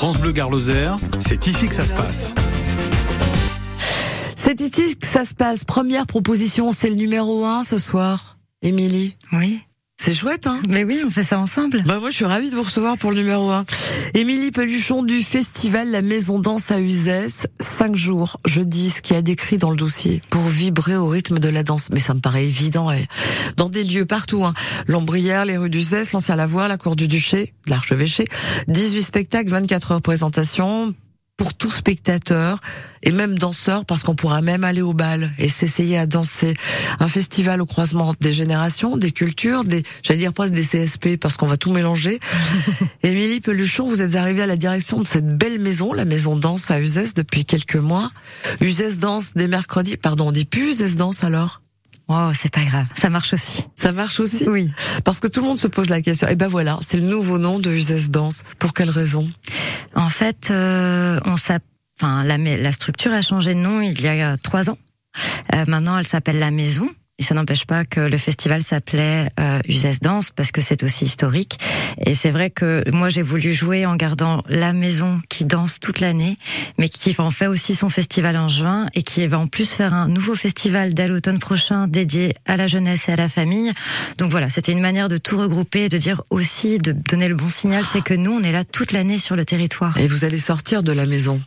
France Bleu Garloser, c'est ici que ça se passe. C'est ici que ça se passe. Première proposition, c'est le numéro 1 ce soir. Émilie. Oui. C'est chouette, hein Mais oui, on fait ça ensemble. Bah moi, je suis ravie de vous recevoir pour le numéro 1. Émilie Peluchon du festival La Maison Danse à Uzès. Cinq jours, je dis ce qui a décrit dans le dossier, pour vibrer au rythme de la danse. Mais ça me paraît évident. Et dans des lieux partout, hein. L'Ombrière, les rues d'Uzès, l'Ancien Lavoir, la Cour du Duché, l'Archevêché. 18 spectacles, 24 heures pour tout spectateur et même danseur parce qu'on pourra même aller au bal et s'essayer à danser. Un festival au croisement des générations, des cultures, des, j'allais dire presque des CSP parce qu'on va tout mélanger. Émilie Peluchon, vous êtes arrivée à la direction de cette belle maison, la maison danse à Uzès depuis quelques mois. Uzès danse des mercredis, pardon, on dit plus Uzès danse alors? Oh, c'est pas grave, ça marche aussi. Ça marche aussi Oui. Parce que tout le monde se pose la question. Et ben voilà, c'est le nouveau nom de Uzès Danse. Pour quelle raison? En fait, euh, on enfin, la, la structure a changé de nom il y a trois ans. Euh, maintenant, elle s'appelle La Maison. Ça n'empêche pas que le festival s'appelait euh, Uzès Danse parce que c'est aussi historique. Et c'est vrai que moi j'ai voulu jouer en gardant la maison qui danse toute l'année, mais qui en fait aussi son festival en juin et qui va en plus faire un nouveau festival dès l'automne prochain dédié à la jeunesse et à la famille. Donc voilà, c'était une manière de tout regrouper, de dire aussi, de donner le bon signal, c'est que nous on est là toute l'année sur le territoire. Et vous allez sortir de la maison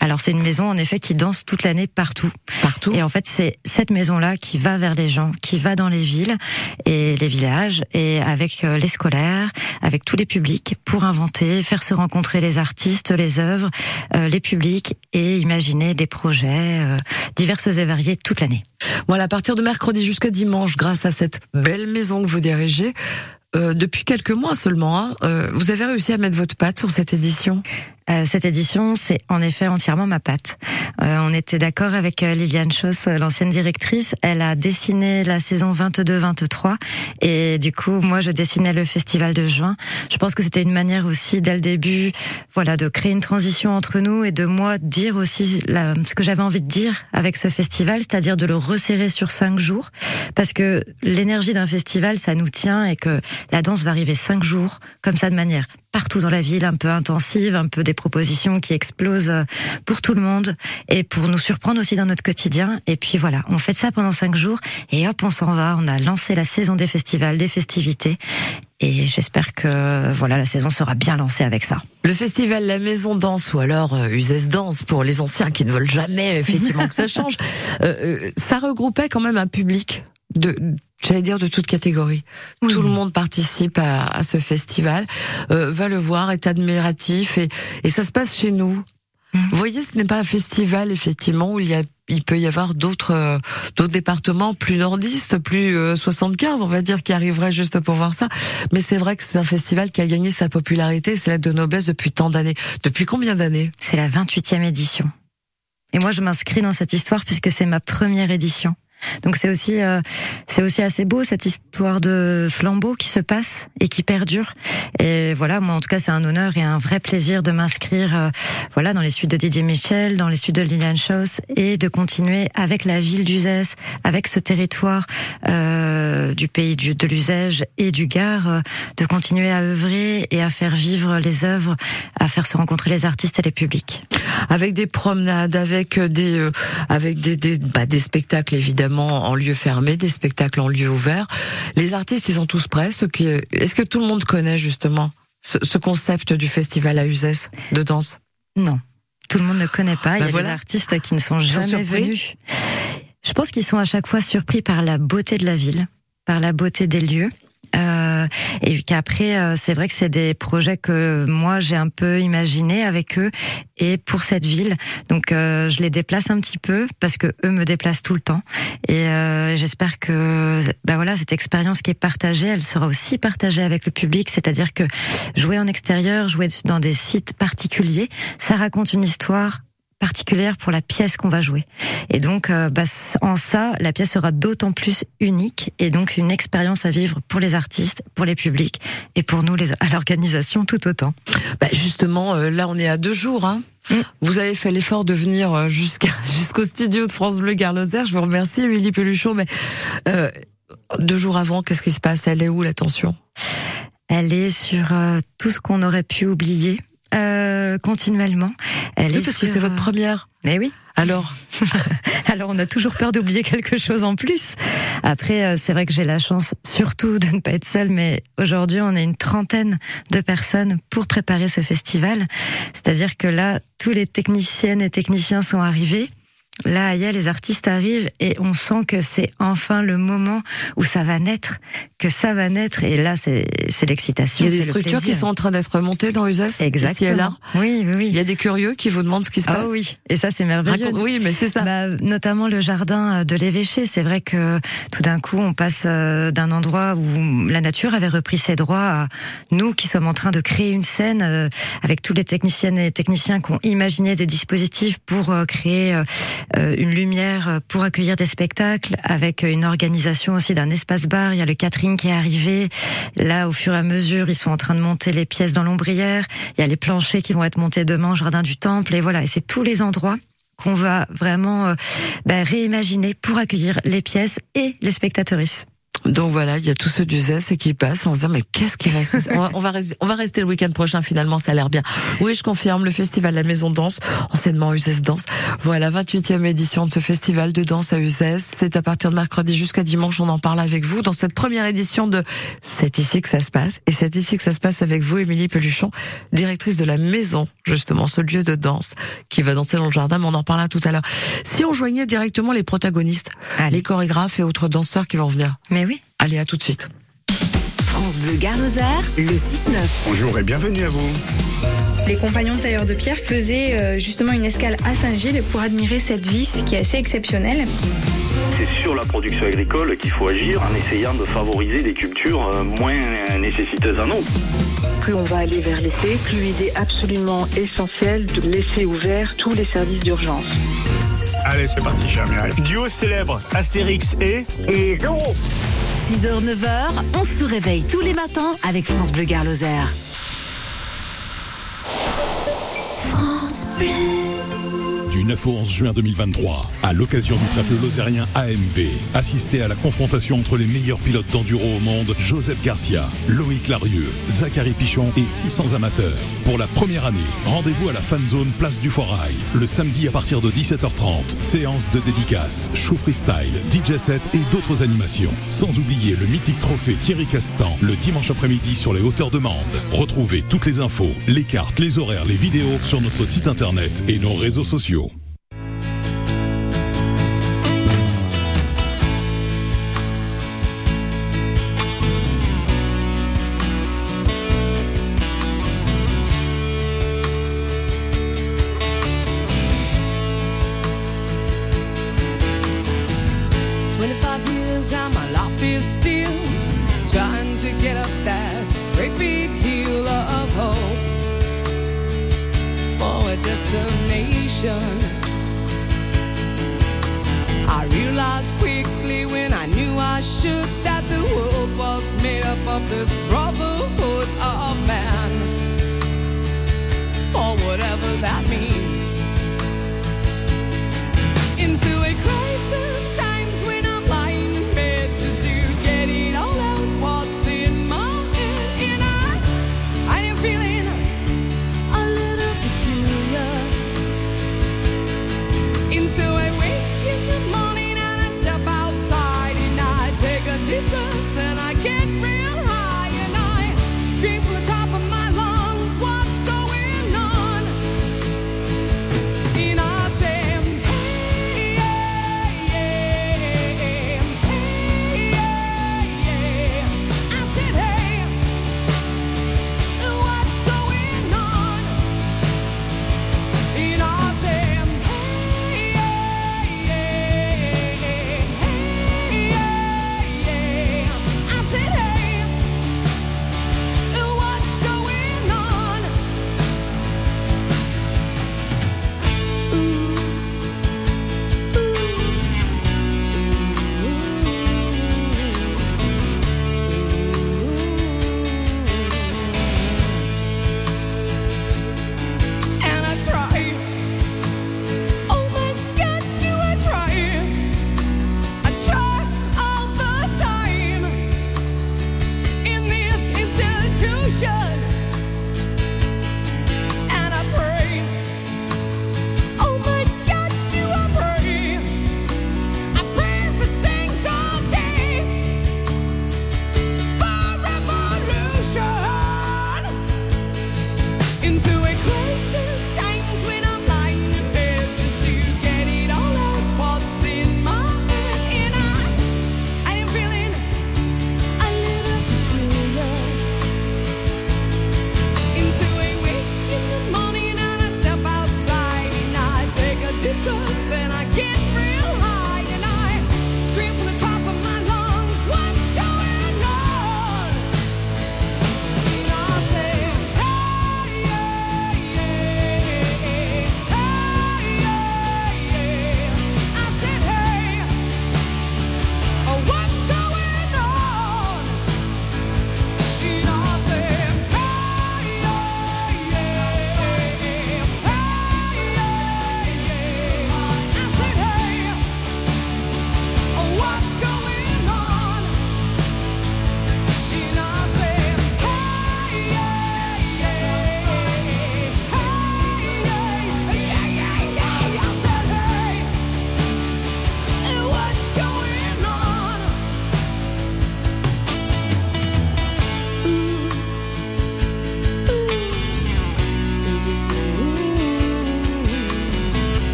alors c'est une maison en effet qui danse toute l'année partout. Partout. Et en fait c'est cette maison-là qui va vers les gens, qui va dans les villes et les villages et avec euh, les scolaires, avec tous les publics pour inventer, faire se rencontrer les artistes, les œuvres, euh, les publics et imaginer des projets euh, diverses et variés toute l'année. Voilà, à partir de mercredi jusqu'à dimanche, grâce à cette belle maison que vous dirigez, depuis quelques mois seulement, hein, vous avez réussi à mettre votre patte sur cette édition? Euh, cette édition, c'est en effet entièrement ma patte. Euh, on était d'accord avec euh, Liliane Chauss, l'ancienne directrice. Elle a dessiné la saison 22-23 et du coup, moi, je dessinais le festival de juin. Je pense que c'était une manière aussi, dès le début, voilà, de créer une transition entre nous et de moi dire aussi ce que j'avais envie de dire avec ce festival, c'est-à-dire de le resserrer sur cinq jours, parce que l'énergie d'un festival, ça nous tient et que la danse va arriver cinq jours, comme ça, de manière partout dans la ville, un peu intensive, un peu des propositions qui explosent euh, pour tout le monde et pour nous surprendre aussi dans notre quotidien. Et puis voilà, on fait ça pendant cinq jours et hop, on s'en va. On a lancé la saison des festivals, des festivités. Et j'espère que voilà la saison sera bien lancée avec ça. Le festival La Maison Danse ou alors euh, Danse pour les anciens qui ne veulent jamais effectivement que ça change. Euh, euh, ça regroupait quand même un public de j'allais dire de toute catégorie. Tout le monde participe à, à ce festival, euh, va le voir, est admiratif et, et ça se passe chez nous. Mmh. Vous voyez, ce n'est pas un festival effectivement où il y a il peut y avoir d'autres euh, d'autres départements plus nordistes, plus 75, euh, on va dire, qui arriveraient juste pour voir ça. Mais c'est vrai que c'est un festival qui a gagné sa popularité, c'est lettre de noblesse depuis tant d'années. Depuis combien d'années? C'est la 28e édition. Et moi, je m'inscris dans cette histoire puisque c'est ma première édition. Donc c'est aussi euh, c'est aussi assez beau cette histoire de flambeau qui se passe et qui perdure. Et voilà, moi en tout cas c'est un honneur et un vrai plaisir de m'inscrire euh, voilà dans les suites de Didier Michel, dans les suites de Liliane Chauss et de continuer avec la ville d'Uzès, avec ce territoire euh, du pays de l'Uzège et du Gard, euh, de continuer à œuvrer et à faire vivre les œuvres, à faire se rencontrer les artistes et les publics. Avec des promenades, avec des avec des des, bah, des spectacles évidemment en lieu fermé, des spectacles en lieu ouvert. Les artistes, ils sont tous prêts. Est-ce que tout le monde connaît justement ce, concept du festival à Uzès de danse? Non, tout le monde ne connaît pas. Il y a des artistes qui ne sont jamais venus. Je pense qu'ils sont à chaque fois surpris par la beauté de la ville, par la beauté des lieux. Euh, et qu'après, euh, c'est vrai que c'est des projets que moi j'ai un peu imaginé avec eux et pour cette ville. Donc euh, je les déplace un petit peu parce que eux me déplacent tout le temps. Et j'espère que bah voilà cette expérience qui est partagée, elle sera aussi partagée avec le public. C'est-à-dire que jouer en extérieur, jouer dans des sites particuliers, ça raconte une histoire particulière pour la pièce qu'on va jouer. Et donc, euh, bah, en ça, la pièce sera d'autant plus unique et donc une expérience à vivre pour les artistes, pour les publics et pour nous, les, à l'organisation tout autant. Bah justement, euh, là, on est à deux jours. Hein mm. Vous avez fait l'effort de venir euh, jusqu'à jusqu'au studio de France Bleu Garloser. Je vous remercie, Émilie Peluchon. Mais deux jours avant, qu'est-ce qui se passe? Elle est où l'attention Elle est sur tout ce qu'on aurait pu oublier. Euh, continuellement. Elle oui, est parce que c'est votre première. Mais oui. Alors, Alors on a toujours peur d'oublier quelque chose en plus. Après, euh, c'est vrai que j'ai la chance surtout de ne pas être seule, mais aujourd'hui on est une trentaine de personnes pour préparer ce festival. C'est-à-dire que là, tous les techniciennes et techniciens sont arrivés. Là, il y a les artistes arrivent et on sent que c'est enfin le moment où ça va naître, que ça va naître. Et là, c'est l'excitation. il y a des structures qui sont en train d'être montées dans Uzès. ici exactement. là. Oui, oui. Il y a des curieux qui vous demandent ce qui se Ah passe. oui, et ça c'est merveilleux. Raconte- oui, mais c'est ça. Bah, notamment le jardin de l'évêché. C'est vrai que tout d'un coup, on passe euh, d'un endroit où la nature avait repris ses droits à nous qui sommes en train de créer une scène euh, avec tous les techniciennes et techniciens qui ont imaginé des dispositifs pour euh, créer euh, euh, une lumière euh, pour accueillir des spectacles, avec une organisation aussi d'un espace bar. Il y a le catering qui est arrivé. Là, au fur et à mesure, ils sont en train de monter les pièces dans l'ombrière. Il y a les planchers qui vont être montés demain au jardin du temple. Et voilà, et c'est tous les endroits qu'on va vraiment euh, bah, réimaginer pour accueillir les pièces et les spectatrices. Donc voilà, il y a tous ceux d'Uzès et qui passent en se disant mais qu'est-ce qui va se passer on va, on va rester, on va rester le week-end prochain finalement, ça a l'air bien. Oui, je confirme, le festival La Maison Danse, anciennement Uzès Danse. Voilà, 28e édition de ce festival de danse à Uzès. C'est à partir de mercredi jusqu'à dimanche, on en parle avec vous dans cette première édition de C'est ici que ça se passe. Et c'est ici que ça se passe avec vous, Émilie Peluchon, directrice de la Maison, justement, ce lieu de danse qui va danser dans le jardin, mais on en parlera tout à l'heure. Si on joignait directement les protagonistes, Allez. les chorégraphes et autres danseurs qui vont venir. Mais oui. Allez, à tout de suite. France Bleu Gare-Lozère, le 6-9. Bonjour et bienvenue à vous. Les compagnons tailleurs de pierre faisaient euh, justement une escale à Saint-Gilles pour admirer cette vis qui est assez exceptionnelle. C'est sur la production agricole qu'il faut agir en essayant de favoriser des cultures euh, moins nécessiteuses en eau. Plus on va aller vers l'essai, plus il est absolument essentiel de laisser ouverts tous les services d'urgence. Allez, c'est parti, Chamia. Duo célèbre, Astérix et... Et Zoro 6h, 9h, on se réveille tous les matins avec France Bleu Gare-Lozère. Du 9 au 11 juin 2023, à l'occasion du trèfle lozérien AMV, assistez à la confrontation entre les meilleurs pilotes d'enduro au monde, Joseph Garcia, Loïc Larieux, Zachary Pichon et 600 amateurs. Pour la première année, rendez-vous à la Fan Zone Place du Foirail, le samedi à partir de 17h30. Séance de dédicaces, show freestyle, DJ set et d'autres animations. Sans oublier le mythique trophée Thierry Castan, le dimanche après-midi sur les hauteurs de Mende. Retrouvez toutes les infos, les cartes, les horaires, les vidéos sur notre site internet et nos réseaux sociaux.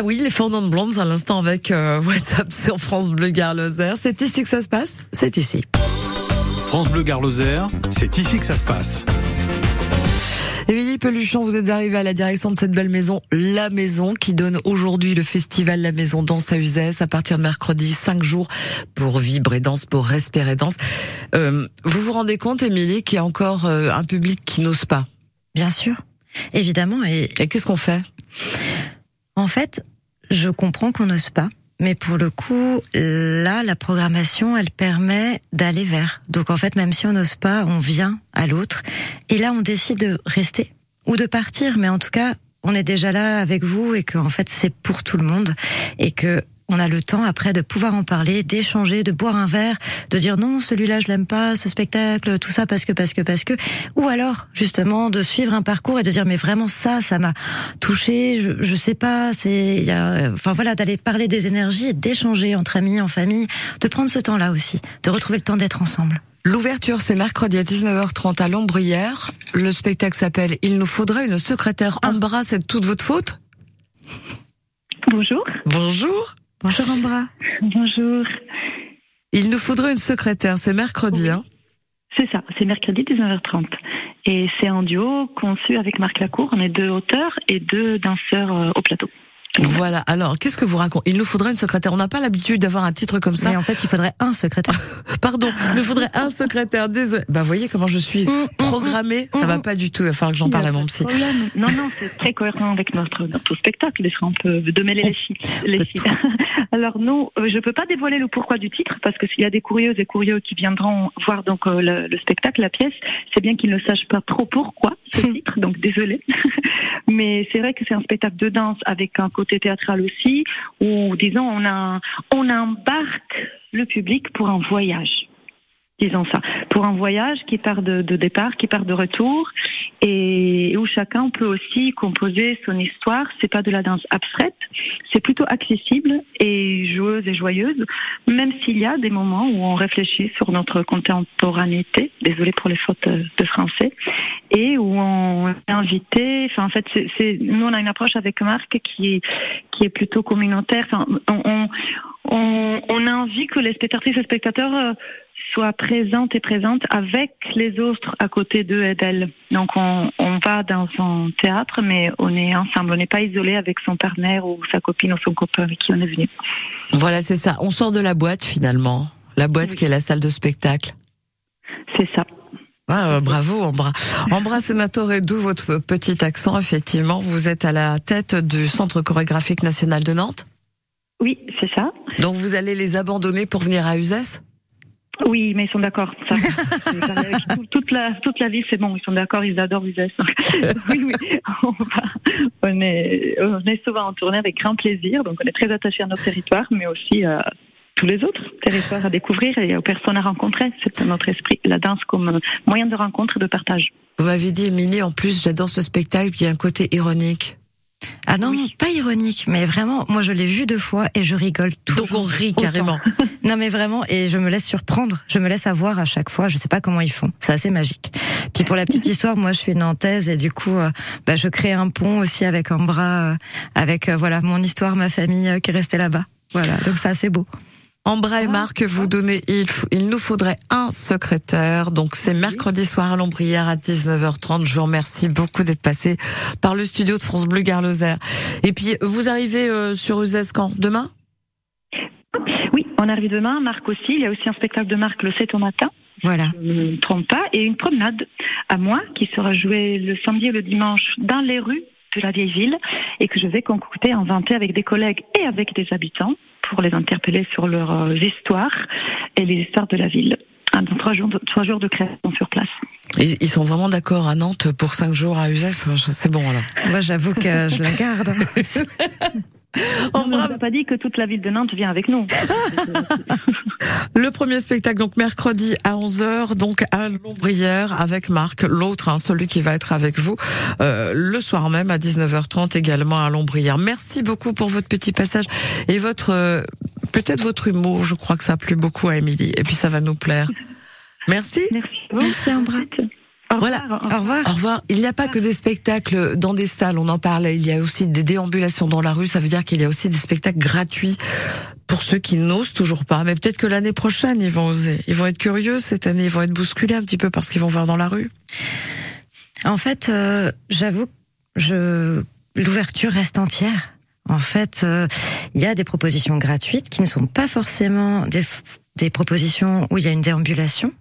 Bah oui, les Fernand Blondes à l'instant avec euh, WhatsApp sur France Bleu Gare Lozère. C'est ici que ça se passe? C'est ici. France Bleu Gare Lozère, c'est ici que ça se passe. Émilie Peluchon, vous êtes arrivée à la direction de cette belle maison, La Maison, qui donne aujourd'hui le festival La Maison Danse à Uzès à partir de mercredi, cinq jours pour vibrer danse, pour respirer danse. Euh, vous vous rendez compte, Émilie, qu'il y a encore euh, un public qui n'ose pas? Bien sûr, évidemment. Et, Et qu'est-ce qu'on fait? En fait, je comprends qu'on n'ose pas. Mais pour le coup, là, la programmation, elle permet d'aller vers. Donc en fait, même si on n'ose pas, on vient à l'autre. Et là, on décide de rester ou de partir. Mais en tout cas, on est déjà là avec vous et que en fait, c'est pour tout le monde et que on a le temps après de pouvoir en parler, d'échanger, de boire un verre, de dire non, celui-là je l'aime pas, ce spectacle, tout ça parce que parce que parce que, ou alors justement de suivre un parcours et de dire mais vraiment ça, ça m'a touché, je, je sais pas, c'est, il y a, enfin voilà, d'aller parler des énergies et d'échanger entre amis, en famille, de prendre ce temps-là aussi, de retrouver le temps d'être ensemble. L'ouverture, c'est mercredi à 19h30 à Lombrière. Le spectacle s'appelle Il nous faudrait une secrétaire. Ambra, c'est toute votre faute? Bonjour. Bonjour. Bonjour Ambra. Bonjour. Il nous faudrait une secrétaire, c'est mercredi. Hein C'est ça, c'est mercredi 19h30. Et c'est un duo conçu avec Marc Lacour. On est deux auteurs et deux danseurs euh, au plateau. Voilà. Alors, qu'est-ce que vous racontez? Il nous faudrait une secrétaire. On n'a pas l'habitude d'avoir un titre comme ça. Mais en fait, il faudrait un secrétaire. Pardon, il nous faudrait un secrétaire. Désolé. Bah, voyez comment je suis programmée. Ça va pas du tout. Il va falloir que j'en parle à mon psy. Non, non, c'est très cohérent avec notre, notre spectacle. Des fois, on peut de mêler les filles. Les filles. Alors, nous, euh, je peux pas dévoiler le pourquoi du titre parce que s'il y a des curieuses et curieux qui viendront voir donc euh, le, le spectacle, la pièce, c'est bien qu'ils ne sachent pas trop pourquoi ce titre. Donc, désolé. Mais c'est vrai que c'est un spectacle de danse avec un côté théâtral aussi, où, disons, on, a, on embarque le public pour un voyage. Disons ça. Pour un voyage qui part de, de départ, qui part de retour, et où chacun peut aussi composer son histoire. C'est pas de la danse abstraite, c'est plutôt accessible et joueuse et joyeuse, même s'il y a des moments où on réfléchit sur notre contemporanéité, désolé pour les fautes euh, de français, et où on est invité, enfin en fait, c'est, nous on a une approche avec Marc qui est, qui est plutôt communautaire, enfin, on, on, on, on a envie que les spectatrices et spectateurs soient présentes et présentes avec les autres à côté d'eux et d'elles. Donc on, on va dans un théâtre, mais on est ensemble, on n'est pas isolé avec son partenaire ou sa copine ou son copain avec qui on est venu. Voilà, c'est ça. On sort de la boîte finalement. La boîte Oui. qui est la salle de spectacle. C'est ça. Ah, euh, bravo, Ambra. Ambra Sénator, et d'où votre petit accent, effectivement. Vous êtes à la tête du Centre chorégraphique national de Nantes. Oui, c'est ça. Donc vous allez les abandonner pour venir à Uzès? Oui, mais ils sont d'accord. Toute la toute la vie, c'est bon. Ils sont d'accord. Ils adorent Uzès. Oui, oui. On, va- on est on est souvent en tournée avec grand plaisir. Donc on est très attachés à notre territoire, mais aussi à tous les autres territoires à découvrir et aux personnes à rencontrer. C'est notre esprit. La danse comme moyen de rencontre et de partage. Vous m'avez dit, Émilie, en plus, j'adore ce spectacle, il y a un côté ironique. Ah non, pas ironique, mais vraiment, moi je l'ai vu deux fois et je rigole toujours. Donc on rit autant. carrément. Non mais vraiment, et je me laisse surprendre, je me laisse avoir à chaque fois, je sais pas comment ils font, c'est assez magique. Puis pour la petite histoire, moi je suis nantaise et du coup, euh, bah, je crée un pont aussi avec Ambra, euh, avec euh, voilà mon histoire, ma famille euh, qui est restée là-bas. Voilà, donc c'est assez beau. Ambra et Marc, vous donnez, il, nous faudrait un secrétaire. Donc c'est mercredi soir à Lombrière à 19h30. Je vous remercie beaucoup d'être passé par le studio de France Bleu Gare Lozère. Et puis vous arrivez euh, sur Uzès quand Demain? Oui, on arrive demain. Marc aussi. Il y a aussi un spectacle de Marc le 7 au matin. Voilà. je ne me trompe pas, et une promenade à moi qui sera jouée le samedi et le dimanche dans les rues de la vieille ville et que je vais concocter, inventer avec des collègues et avec des habitants pour les interpeller sur leurs euh, histoires et les histoires de la ville. Ah, donc, trois jours de, trois jours de création sur place. ils, ils sont vraiment d'accord à Nantes pour cinq jours à Uzès. C'est bon alors. Moi j'avoue que je la garde. On ne nous a pas dit que toute la ville de Nantes vient avec nous. Le premier spectacle, donc mercredi à 11h, donc à Lombrière avec Marc, l'autre, hein, celui qui va être avec vous, euh, le soir même à 19h30 également à Lombrière. Merci beaucoup pour votre petit passage et votre, euh, peut-être votre humour, je crois que ça a plu beaucoup à Émilie et puis ça va nous plaire. Merci. Merci. Merci Ambra. Au Voilà. revoir. Au revoir. Au revoir. Il n'y a pas que des spectacles dans des salles, on en parlait. Il y a aussi des déambulations dans la rue. Ça veut dire qu'il y a aussi des spectacles gratuits pour ceux qui n'osent toujours pas. Mais peut-être que l'année prochaine, ils vont oser. Ils vont être curieux cette année. Ils vont être bousculés un petit peu parce qu'ils vont voir dans la rue. En fait, euh, j'avoue, je l'ouverture reste entière. En fait, euh, il y a des propositions gratuites qui ne sont pas forcément des, des propositions où il y a une déambulation,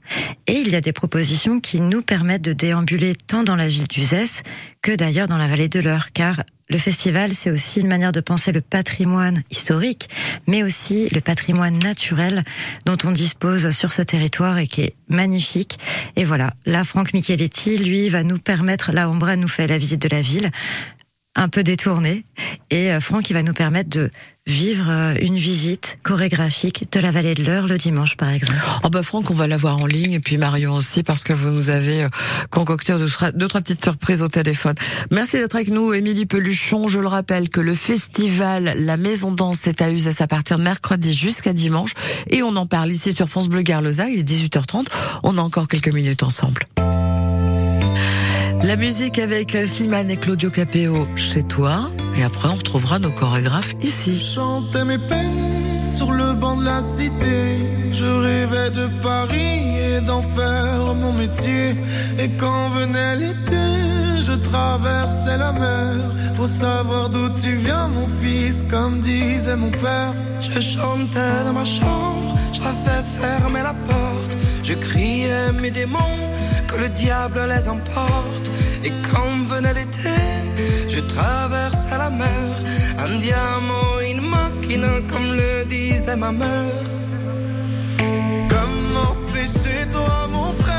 et il y a des propositions qui nous permettent de déambuler tant dans la ville d'Uzès que d'ailleurs dans la vallée de l'Eure, car le festival, c'est aussi une manière de penser le patrimoine historique, mais aussi le patrimoine naturel dont on dispose sur ce territoire et qui est magnifique. Et voilà, là, Franck Micheletti, lui, va nous permettre, là, Ombra nous fait la visite de la ville, un peu détournée, et euh, Franck, il va nous permettre de vivre euh, une visite chorégraphique de la vallée de l'Eure le dimanche, par exemple. Oh bah Franck, on va l'avoir en ligne et puis Marion aussi parce que vous nous avez euh, concocté deux, petites surprises au téléphone. Merci d'être avec nous, Émilie Peluchon. Je le rappelle que le festival La Maison Danse est à Uzès à partir de mercredi jusqu'à dimanche et on en parle ici sur France Bleu Garlosa. Il est 18h30. On a encore quelques minutes ensemble. La musique avec euh, Slimane et Claudio Capeo chez toi et après on retrouvera nos chorégraphes ici. chantais mes peines sur le banc de la cité. Je rêvais de Paris et d'en faire mon métier. Et quand venait l'été, je traversais la mer. Faut savoir d'où tu viens, mon fils, comme disait mon père. Je chantais dans ma chambre, j'avais fermé la porte. Je criais mes démons, le diable les emporte. Et quand venait l'été, je traversais la mer. Un diamant, une machine, comme le disait ma mère. Comment c'est chez toi, mon frère?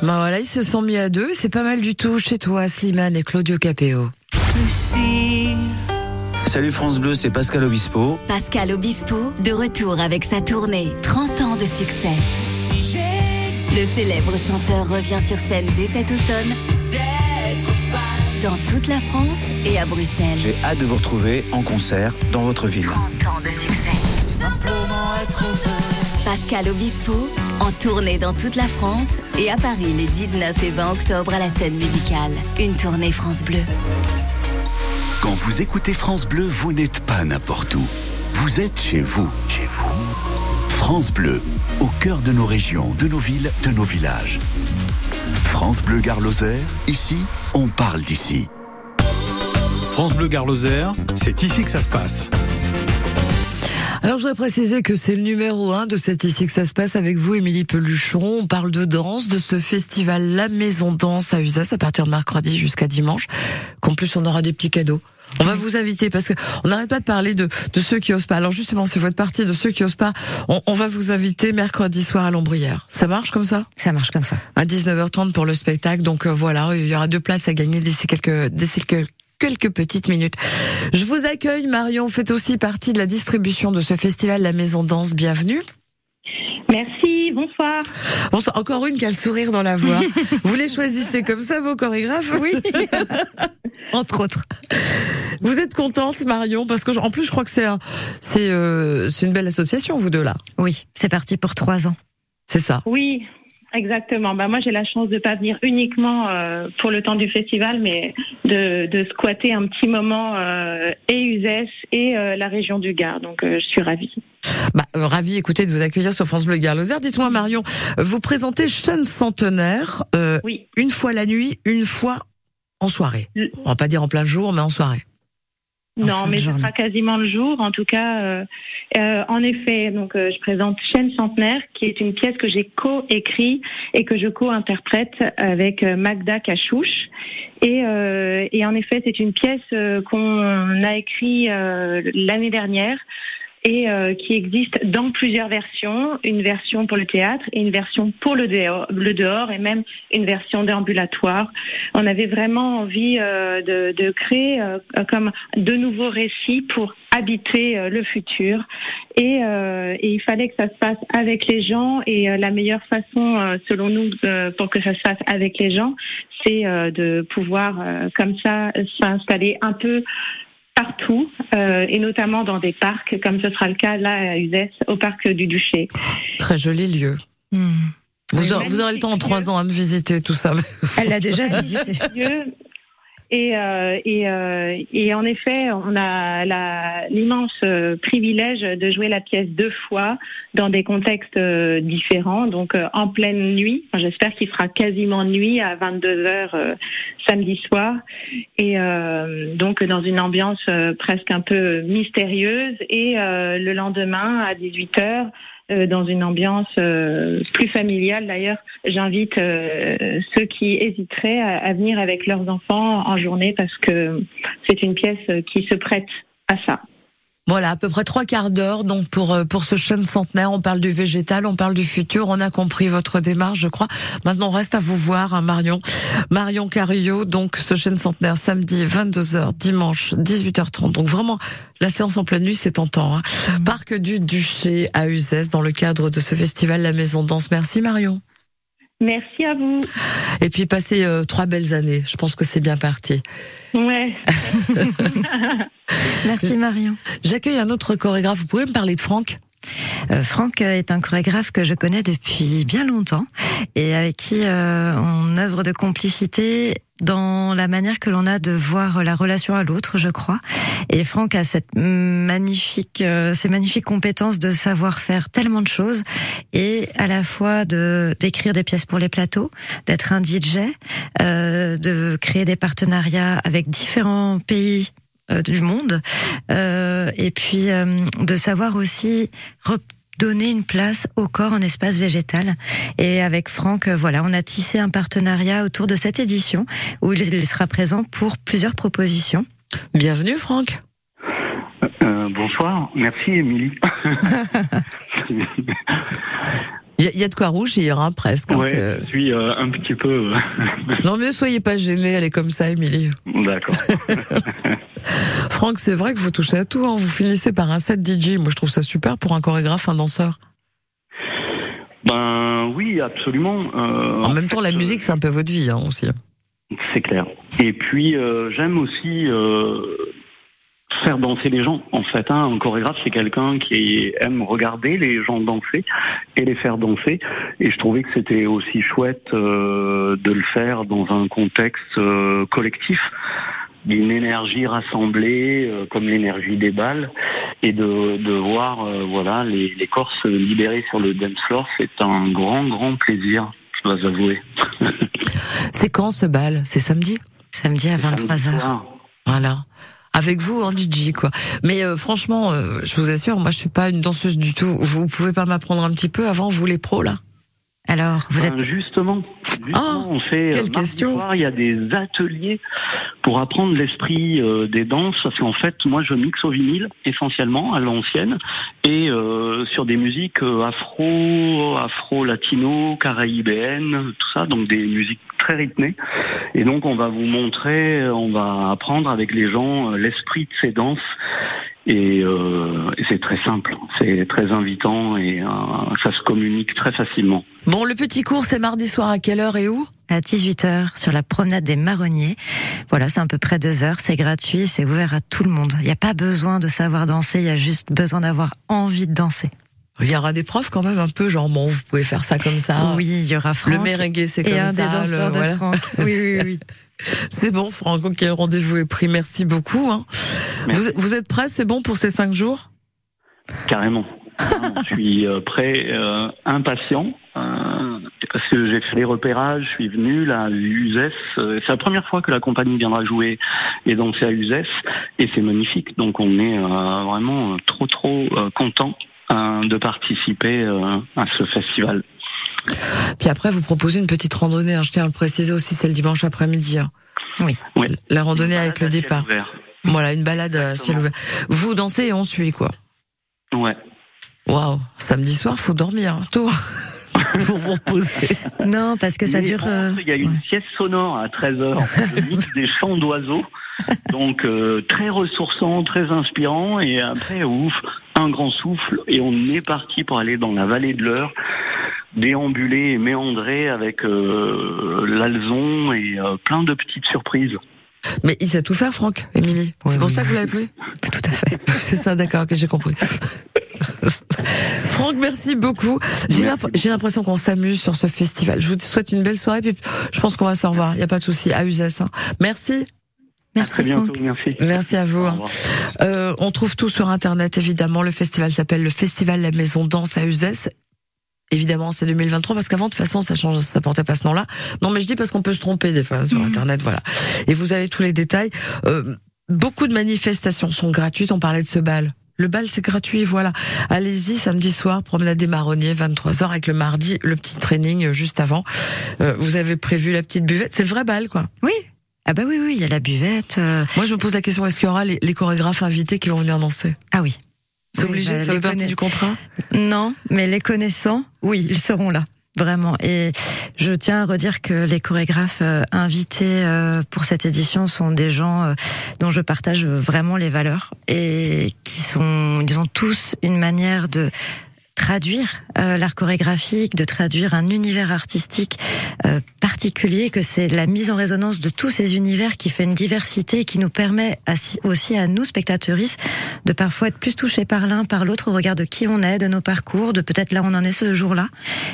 Ben voilà, ils se sont mis à deux. C'est pas mal du tout chez toi, Slimane et Claudio Capeo. Lucie, Salut France Bleu, c'est Pascal Obispo. Pascal Obispo, de retour avec sa tournée 30 ans de succès. Le célèbre chanteur revient sur scène dès cet automne dans toute la France et à Bruxelles. J'ai hâte de vous retrouver en concert dans votre ville. 30 ans de succès. Simplement être Pascal Obispo, en tournée dans toute la France et à Paris les 19 et 20 octobre à la scène musicale. Une tournée France Bleu. Quand vous écoutez France Bleu, vous n'êtes pas n'importe où. Vous êtes chez vous. Chez vous. France Bleu, au cœur de nos régions, de nos villes, de nos villages. France Bleu Gare Lozère, ici, on parle d'ici. France Bleu Gare Lozère, c'est ici que ça se passe. Alors je voudrais préciser que c'est le numéro un de cet ici que ça se passe avec vous, Émilie Peluchon. On parle de danse, de ce festival La Maison Danse à Uzès à partir de mercredi jusqu'à dimanche. Qu'en plus on aura des petits cadeaux. On va vous inviter parce que on n'arrête pas de parler de, de ceux qui osent pas. Alors justement, c'est votre partie de ceux qui osent pas. On, on va vous inviter mercredi soir à l'Ombrière. Ça marche comme ça? Ça marche comme ça. À 19h30 pour le spectacle. Donc euh, voilà, il y aura deux places à gagner d'ici quelques d'ici quelques quelques petites minutes. Je vous accueille, Marion. Vous faites aussi partie de la distribution de ce festival La Maison Danse. Bienvenue. Merci, bonsoir. Bonsoir. Encore une qui a le sourire dans la voix. vous les choisissez comme ça, vos chorégraphes? Oui. Entre autres. Vous êtes contente, Marion, parce que en plus, je crois que c'est un- c'est euh, c'est une belle association, vous deux là. Oui, c'est parti pour trois ans. C'est ça. Oui, exactement. Bah, moi, j'ai la chance de pas venir uniquement euh, pour le temps du festival, mais de, de squatter un petit moment euh, et Uzès et euh, la région du Gard. Donc, euh, je suis ravie. Bah, euh, ravi, écoutez, de vous accueillir sur France Bleu Lozère. Dites-moi, Marion, vous présentez Chaîne Centenaire euh, Oui. une fois la nuit, une fois en soirée. On va pas dire en plein jour, mais en soirée. Non, mais ce sera quasiment le jour. En tout cas, euh, euh, en effet, donc euh, je présente Chaîne Centenaire, qui est une pièce que j'ai co-écrit et que je co-interprète avec euh, Magda Cachouche. Et, euh, et en effet, c'est une pièce qu'on a écrite euh, l'année dernière et euh, qui existe dans plusieurs versions, une version pour le théâtre et une version pour le dehors, et même une version déambulatoire. On avait vraiment envie euh, de, de créer euh, comme de nouveaux récits pour habiter euh, le futur. Et, euh, et il fallait que ça se passe avec les gens. Et euh, la meilleure façon selon nous pour que ça se passe avec les gens c'est de pouvoir comme ça s'installer un peu partout euh, et notamment dans des parcs comme ce sera le cas là à Uzès au parc du Duché. Très joli lieu. Hmm. Vous, aurez, vous aurez le temps en trois ans hein, de visiter tout ça. Elle l'a déjà visité. Et, euh, et, euh, et en effet, on a l'immense euh, privilège de jouer la pièce deux fois dans des contextes euh, différents, donc euh, en pleine nuit. J'espère qu'il fera quasiment nuit à 22 heures samedi soir, et donc dans une ambiance presque un peu mystérieuse. Et le lendemain à 18 heures. Euh, dans une ambiance euh, plus familiale. D'ailleurs, j'invite euh, ceux qui hésiteraient à, à venir avec leurs enfants en journée parce que c'est une pièce qui se prête à ça. Voilà, à peu près trois quarts d'heure. Donc pour euh, pour ce chêne centenaire, on parle du végétal, on parle du futur. On a compris votre démarche, je crois. Maintenant, reste à vous voir, hein, Marion. Marion Carillo, donc ce chêne centenaire, samedi 22h, dimanche 18h30. Donc vraiment, la séance en pleine nuit, c'est tentant. Hein. Parc du Duché à Uzès, dans le cadre de ce festival La Maison Danse. Merci Marion. Merci à vous. Et puis passez euh, trois belles années. Je pense que c'est bien parti. Ouais. Merci Marion. J'accueille un autre chorégraphe. Vous pouvez me parler de Franck? Euh, Franck est un chorégraphe que je connais depuis bien longtemps et avec qui euh, on œuvre de complicité dans la manière que l'on a de voir la relation à l'autre, je crois. Et Franck a cette magnifique, euh, ces magnifiques compétences de savoir faire tellement de choses et à la fois de d'écrire des pièces pour les plateaux, d'être un DJ, de créer des partenariats avec différents pays du monde, euh, et puis euh, de savoir aussi donner une place au corps en espace végétal. Et avec Franck, euh, voilà, on a tissé un partenariat autour de cette édition où il il sera présent pour plusieurs propositions. Bienvenue Franck. Euh, bonsoir, merci Émilie. Il y, a- il y a de quoi rougir, hein, presque. hein, ouais, c'est- je suis euh, un petit peu. euh, Non, mais ne soyez pas gênés, elle est comme ça, Émilie. D'accord. Franck, c'est vrai que vous touchez à tout. Hein. Vous finissez par un set DJ. Moi, je trouve ça super pour un chorégraphe, un danseur. Ben oui, absolument. Euh, En même temps, la musique, c'est un peu votre vie hein, aussi. C'est clair. Et puis euh, j'aime aussi faire danser les gens. En fait, hein. un chorégraphe c'est quelqu'un qui aime regarder les gens danser et les faire danser. Et je trouvais que c'était aussi chouette euh, de le faire dans un contexte euh, collectif d'une énergie rassemblée euh, comme l'énergie des balles et de, de voir euh, voilà les, les corps se libérer sur le dance floor c'est un grand grand plaisir je dois avouer C'est quand ce bal? C'est samedi? Samedi à 23h. Voilà. Avec vous en DJ quoi. Mais euh, franchement, euh, je vous assure, moi je suis pas une danseuse du tout. Vous pouvez pas m'apprendre un petit peu avant vous les pros là? Alors, vous Ben, justement, justement, on fait quelle euh, mardi question. soir, il y a des ateliers pour apprendre l'esprit euh, des danses parce qu'en fait moi je mixe au vinyle essentiellement à l'ancienne et euh, sur des musiques afro afro latino caraïbéennes tout ça donc des musiques très rythmées et donc on va vous montrer euh, on va apprendre avec les gens euh, l'esprit de ces danses et, euh, et c'est très simple c'est très invitant et euh, ça se communique très facilement Bon, le petit cours, c'est mardi soir à quelle heure et où? À 18h sur la promenade des Marronniers. Voilà, c'est à peu près deux heures, c'est gratuit, c'est ouvert à tout le monde. Il n'y a pas besoin de savoir danser, il y a juste besoin d'avoir envie de danser. Il y aura des profs quand même un peu, genre bon, vous pouvez faire ça comme ça. Oui, il y aura Franck. Le merengue, c'est et comme un ça. des danseurs le- de voilà. Franck. Oui, oui, oui. C'est bon, Franck, ok, le rendez-vous est pris. Merci beaucoup. Hein. Vous, vous êtes prêts C'est bon pour ces cinq jours? Carrément. Je suis euh, prêt, euh, impatient, euh, parce que j'ai fait les repérages, je suis venu là à Uzès. euh, c'est la première fois que la compagnie viendra jouer et danser à Uzès, et c'est magnifique. Donc on est euh, vraiment trop trop euh, content de participer euh, à ce festival. Puis après, vous proposez une petite randonnée. hein. Je tiens à le préciser aussi, c'est le dimanche après-midi. hein. Oui. La randonnée avec le départ. ouvert. Voilà, une balade à ciel ouvert. Vous dansez et on suit, quoi. Ouais. Waouh, samedi soir, faut dormir hein, tôt. faut vous reposer. Non, parce que ça Mais dure. euh, Il y a une sieste sonore à 13h. Je mixe des chants d'oiseaux. Donc euh, très ressourçant, très inspirant. Et après, ouf, un grand souffle. Et on est parti pour aller dans la vallée de l'Eure, déambuler et méandrer avec euh, l'alzon et euh, plein de petites surprises. Mais il sait tout faire, Franck, Émilie. c'est pour ça que vous l'avez plu Tout à fait. C'est ça, d'accord, ok, j'ai compris. Franck, merci beaucoup. J'ai l'imp- j'ai l'impression qu'on s'amuse sur ce festival. Je vous souhaite une belle soirée, puis je pense qu'on va se revoir. Il n'y a pas de souci. À Uzès. hein. Merci. Merci Très bientôt, merci. Merci à vous. Hein. Euh, on trouve tout sur Internet, évidemment. Le festival s'appelle le Festival La Maison Danse à Uzès. Évidemment, c'est 2023 parce qu'avant, de toute façon, ça change, ça portait pas ce nom-là. Non, mais je dis parce qu'on peut se tromper des fois sur Internet, voilà. Et vous avez tous les détails. Euh, beaucoup de manifestations sont gratuites. On parlait de ce bal. Le bal, c'est gratuit, voilà. Allez-y, samedi soir, promenade des marronniers, 23h, avec le mardi, le petit training euh, juste avant. Euh, vous avez prévu la petite buvette. C'est le vrai bal, quoi. Oui. Ah bah oui, oui, il y a la buvette. euh, Moi, je me pose la question, est-ce qu'il y aura les, les chorégraphes invités qui vont venir danser? Ah oui. C'est obligé, bah, ça fait partie du contrat Non, mais les connaissants, oui, ils seront là. Vraiment. Et je tiens à redire que les chorégraphes euh, invités euh, pour cette édition sont des gens euh, dont je partage vraiment les valeurs et qui sont, ils ont tous une manière de traduire euh, l'art chorégraphique, de traduire un univers artistique euh, particulier, que c'est la mise en résonance de tous ces univers qui fait une diversité et qui nous permet aussi à nous, spectateuristes, de parfois être plus touchés par l'un, par l'autre, au regard de qui on est, de nos parcours, de peut-être là où on en est ce jour-là.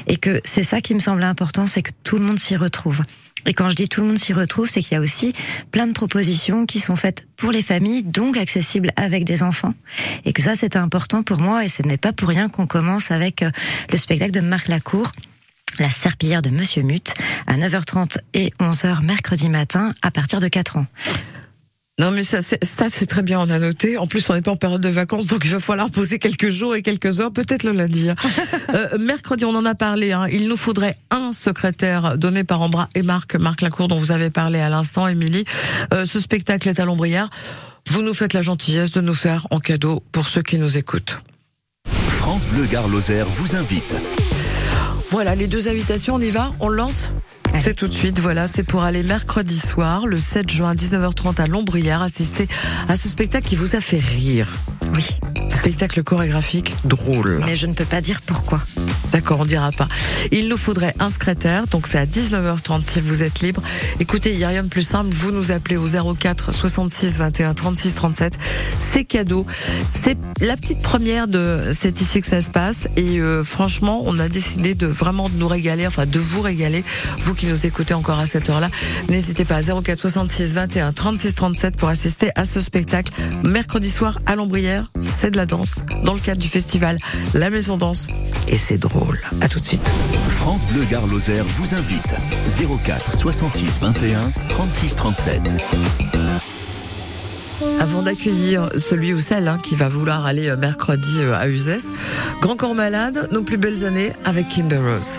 Et que c'est ça qui me semble important, c'est que tout le monde s'y retrouve. Et quand je dis tout le monde s'y retrouve, c'est qu'il y a aussi plein de propositions qui sont faites pour les familles, donc accessibles avec des enfants. Et que ça, c'est important pour moi, et ce n'est pas pour rien qu'on commence avec euh, le spectacle de Marc Lacour. La serpillière de Monsieur Mute à 9h30 et 11h mercredi matin à partir de 4 ans. Non, mais ça, c'est, ça, c'est très bien, on a noté. En plus, on n'est pas en période de vacances, donc il va falloir poser quelques jours et quelques heures, peut-être le lundi. hein. Euh, mercredi, on en a parlé. hein. Il nous faudrait un secrétaire donné par Ambra et Marc, Marc Lacour, dont vous avez parlé à l'instant, Émilie. Euh, ce spectacle est à l'ombrière. Vous nous faites la gentillesse de nous faire en cadeau pour ceux qui nous écoutent. France Bleu Gare Lozère vous invite. Voilà, les deux invitations, on y va On le lance C'est tout de suite, voilà, c'est pour aller mercredi soir, le 7 juin à 19h30 à Lombrière, assister à ce spectacle qui vous a fait rire. Oui. Spectacle chorégraphique drôle. Mais je ne peux pas dire pourquoi. D'accord, on dira pas. Il nous faudrait un secrétaire, donc c'est à 19h30 si vous êtes libre. Écoutez, il n'y a rien de plus simple, vous nous appelez au 04 66 21 36 37. C'est cadeau. C'est la petite première de C'est ici que ça se passe. Et euh, franchement, on a décidé de vraiment de nous régaler, enfin de vous régaler, vous qui nous écoutez encore à cette heure-là. N'hésitez pas à 04 66 21 36 37 pour assister à ce spectacle. Mercredi soir à Lombrière, c'est de la danse dans le cadre du festival La Maison Danse. Et c'est drôle. À tout de suite. France Bleu Gare Lozère vous invite 04 66 21 36 37. Avant d'accueillir celui ou celle hein, qui va vouloir aller euh, mercredi euh, à Uzès, Grand Corps Malade, nos plus belles années avec Kimber Rose.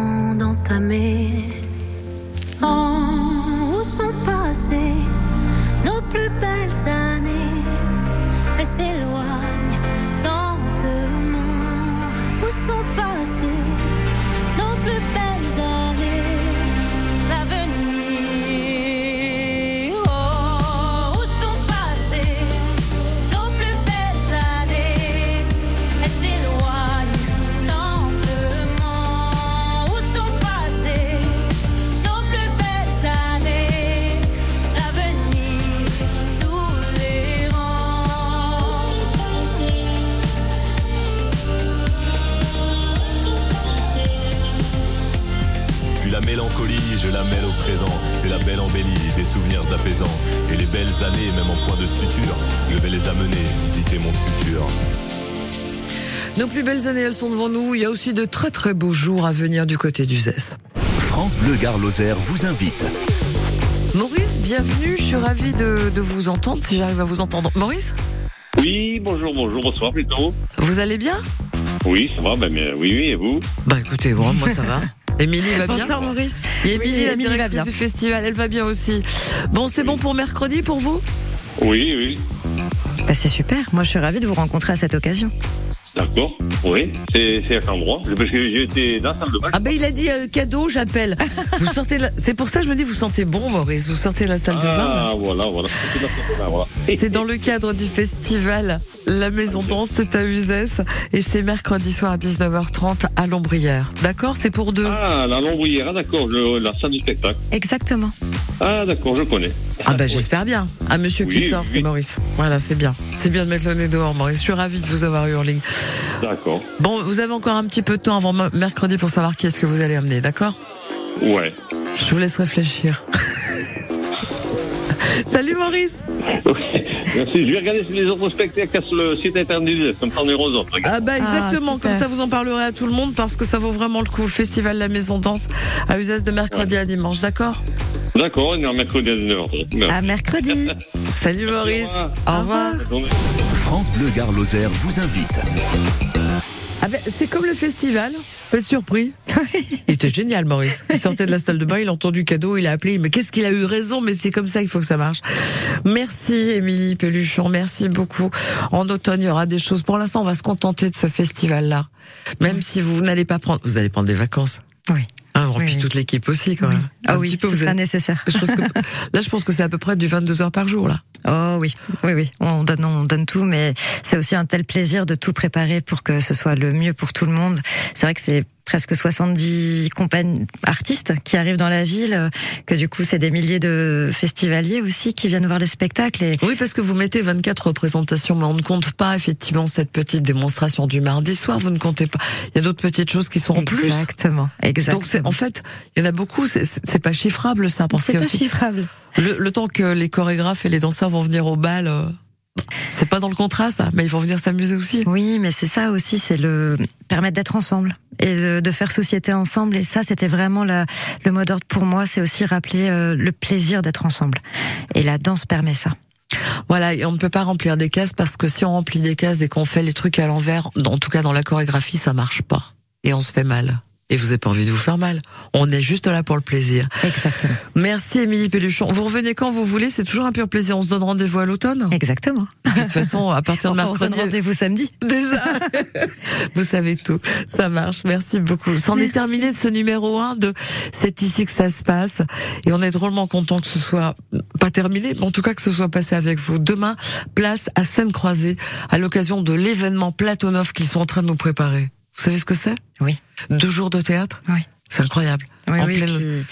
au présent. C'est la belle embellie, des souvenirs apaisants. Et les belles années, même en point de suture, je vais les amener visiter mon futur. Nos plus belles années, elles sont devant nous. Il y a aussi de très très beaux jours à venir du côté d'Uzès. France Bleu Gare Lozère vous invite. Maurice, bienvenue. Je suis ravie de, de vous entendre, si j'arrive à vous entendre. Maurice, Oui, bonjour, bonjour, bonsoir plutôt. vous allez bien? Oui, ça va, ben, mais oui, oui, et vous? Bah écoutez, bon, moi ça va. Émilie va bien Bonsoir Maurice. Et Émilie, Oui, la Émilie va directrice bien. du festival, elle va bien aussi. Bon, c'est bon pour mercredi pour vous? Oui, oui. Bah, c'est super. Moi, je suis ravie de vous rencontrer à cette occasion. D'accord. Oui. C'est à quel endroit? Parce que j'étais dans la salle de bain. Ah ben il a dit euh, cadeau, j'appelle. vous sortez la- C'est pour ça que je me dis vous sentez bon Maurice, vous sortez de la salle de bain. là. Ah, voilà, voilà. Bain, voilà. C'est dans le cadre du festival La Maison Danse, c'est à Uzès et c'est mercredi soir à 19h30 à Lombrière. D'accord C'est pour deux. Ah, la lombrière, ah, d'accord, le- la salle du spectacle. Exactement. Ah, d'accord, je connais. Ah bah j'espère bien. Un monsieur qui Oui, sort, oui. c'est Maurice. Voilà, c'est bien. C'est bien de mettre le nez dehors, Maurice. Je suis ravi de vous avoir eu en ligne. D'accord. Bon, vous avez encore un petit peu de temps avant me- mercredi pour savoir qui est-ce que vous allez amener, d'accord? Ouais. Je vous laisse réfléchir. Salut Maurice Merci. Je vais regarder les autres spectacles sur le site internet, comme ça on est aux autres. Ah bah exactement, super. comme ça vous en parlerez à tout le monde parce que ça vaut vraiment le coup. Le festival La Maison Danse à Uzès de mercredi à dimanche, d'accord? D'accord, on est en mercredi à 19h30. À mercredi. Salut Maurice. Au revoir. France Bleu Gare Lozère vous invite. Ah ben, c'est comme le festival. Pas de surpris. il était génial, Maurice. Il sortait de la salle de bain, il a entendu cadeau, il a appelé. Mais qu'est-ce qu'il a eu raison Mais c'est comme ça qu'il faut que ça marche. Merci, Émilie Peluchon. Merci beaucoup. En automne, il y aura des choses. Pour l'instant, on va se contenter de ce festival-là. Même si vous n'allez pas prendre, vous allez prendre des vacances. Oui. Ah, bon, Oui, puis oui. toute l'équipe aussi, quand même. Ah Un oui, peu, ce vous êtes- nécessaire. Je pense que- là, je pense que c'est à peu près du 22 heures par jour, là. Oh oui, oui, oui. On donne, on donne tout, mais c'est aussi un tel plaisir de tout préparer pour que ce soit le mieux pour tout le monde. C'est vrai que c'est presque 70 compagnies artistes qui arrivent dans la ville, euh, que du coup c'est des milliers de festivaliers aussi qui viennent voir les spectacles. Et Oui, parce que vous mettez 24 représentations, mais on ne compte pas effectivement cette petite démonstration du mardi soir. Vous ne comptez pas. Il y a d'autres petites choses qui sont en plus. Exactement, exactement. Donc en fait, il y en a beaucoup. C'est- pas chiffrable ça, c'est pas aussi chiffrable. le, le temps que les chorégraphes et les danseurs vont venir au bal. euh, c'est pas dans le contrat ça, mais ils vont venir s'amuser aussi. Oui, mais c'est ça aussi, c'est le permettre d'être ensemble et de, de faire société ensemble. Et ça, c'était vraiment la, le mot d'ordre pour moi, c'est aussi rappeler euh, le plaisir d'être ensemble. Et la danse permet ça. Voilà, et on ne peut pas remplir des cases parce que si on remplit des cases et qu'on fait les trucs à l'envers, en tout cas dans la chorégraphie, ça marche pas et on se fait mal. Et vous n'avez pas envie de vous faire mal. On est juste là pour le plaisir. Exactement. Merci Émilie Pelluchon. Vous revenez quand vous voulez, c'est toujours un pur plaisir. On se donne rendez-vous à l'automne. Exactement. De toute façon, à partir de Enfin, on se donne rendez-vous samedi. Déjà. vous savez tout. Ça marche. Merci beaucoup. C'en est terminé de ce numéro 1 de C'est ici que ça se passe. Et on est drôlement content que ce soit pas terminé, mais en tout cas que ce soit passé avec vous. Demain, place à Seine-Croisée, à l'occasion de l'événement Platonov qu'ils sont en train de nous préparer. Vous savez ce que c'est? Oui. Deux jours de théâtre? Oui. C'est incroyable. Oui, En oui, pleine- puis,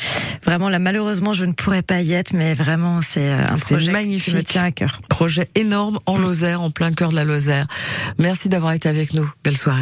vraiment, là, malheureusement, je ne pourrais pas y être, mais vraiment, c'est euh, un projet magnifique. qui me tient à cœur. Projet énorme en Lozère, en plein cœur de la Lozère. Merci d'avoir été avec nous. Belle soirée.